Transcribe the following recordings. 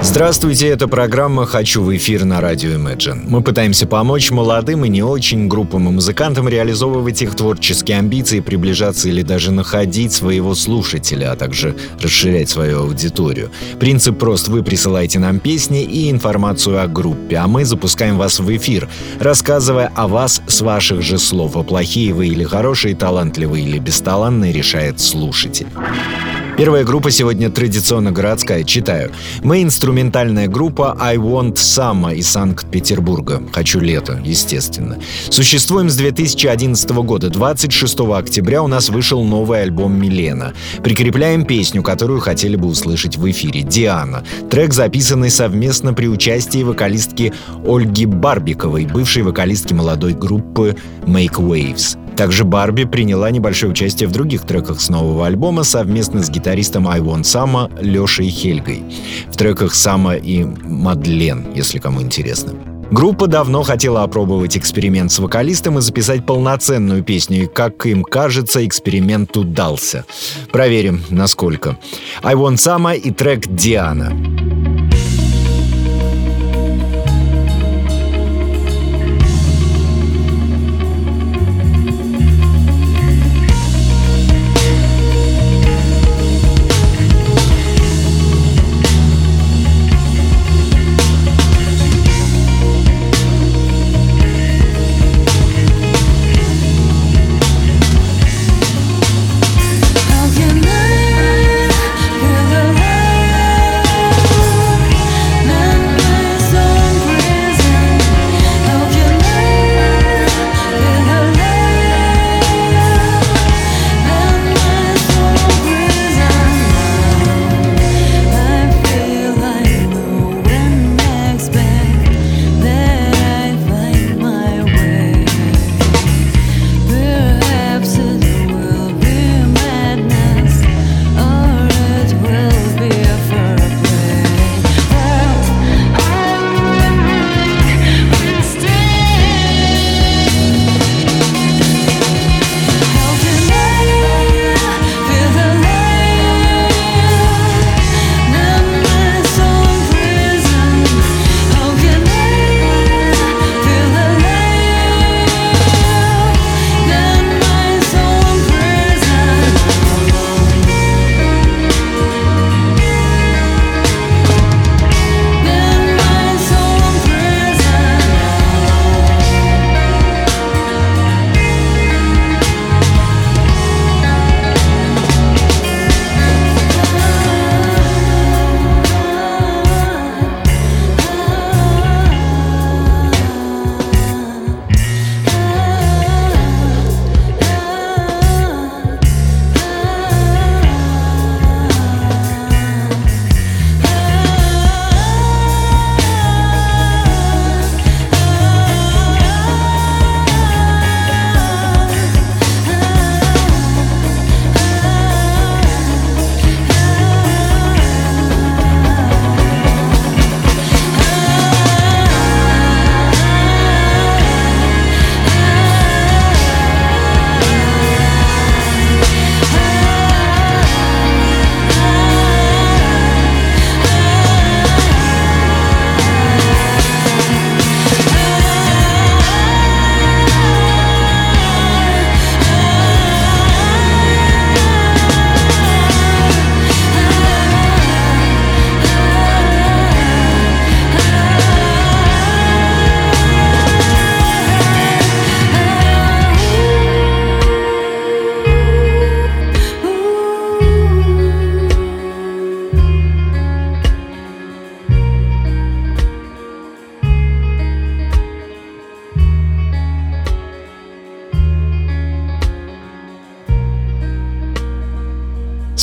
Здравствуйте, это программа «Хочу в эфир» на радио Imagine. Мы пытаемся помочь молодым и не очень группам и музыкантам реализовывать их творческие амбиции, приближаться или даже находить своего слушателя, а также расширять свою аудиторию. Принцип прост. Вы присылаете нам песни и информацию о группе, а мы запускаем вас в эфир, рассказывая о вас с ваших же слов. А плохие вы или хорошие, талантливые или бесталанные решает слушатель. Первая группа сегодня традиционно городская. Читаю. Мы инструментальная группа I Want Summer из Санкт-Петербурга. Хочу лето, естественно. Существуем с 2011 года. 26 октября у нас вышел новый альбом Милена. Прикрепляем песню, которую хотели бы услышать в эфире. Диана. Трек, записанный совместно при участии вокалистки Ольги Барбиковой, бывшей вокалистки молодой группы Make Waves. Также Барби приняла небольшое участие в других треках с нового альбома совместно с гитаристом I Want Сама Лешей Хельгой. В треках Сама и Мадлен, если кому интересно. Группа давно хотела опробовать эксперимент с вокалистом и записать полноценную песню, и, как им кажется, эксперимент удался. Проверим, насколько. I Want Sama и трек «Диана».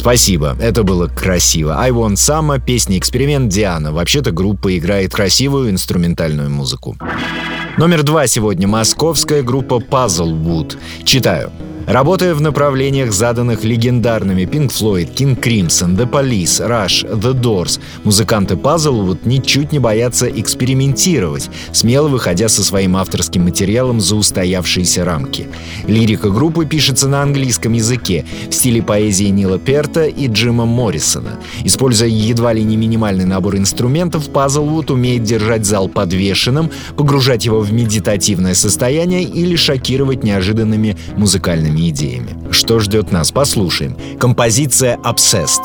Спасибо, это было красиво. I Want Summer, песня «Эксперимент» Диана. Вообще-то группа играет красивую инструментальную музыку. Номер два сегодня московская группа Puzzlewood. Читаю. Работая в направлениях, заданных легендарными Pink Floyd, King Crimson, The Police, Rush, The Doors, музыканты Puzzlewood ничуть не боятся экспериментировать, смело выходя со своим авторским материалом за устоявшиеся рамки. Лирика группы пишется на английском языке в стиле поэзии Нила Перта и Джима Моррисона. Используя едва ли не минимальный набор инструментов, Puzzlewood умеет держать зал подвешенным, погружать его в медитативное состояние или шокировать неожиданными музыкальными новыми идеями. Что ждет нас? Послушаем. Композиция «Обсест».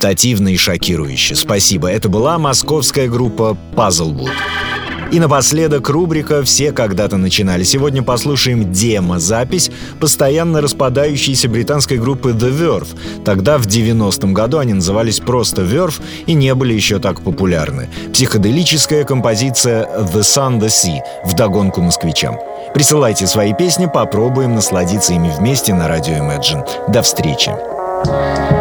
медитативно и шокирующе. Спасибо. Это была московская группа Puzzlewood. И напоследок рубрика «Все когда-то начинали». Сегодня послушаем демо-запись постоянно распадающейся британской группы The Verve. Тогда, в 90-м году, они назывались просто Verve и не были еще так популярны. Психоделическая композиция «The Sun, The Sea» в догонку москвичам. Присылайте свои песни, попробуем насладиться ими вместе на радио Imagine. До встречи! thank you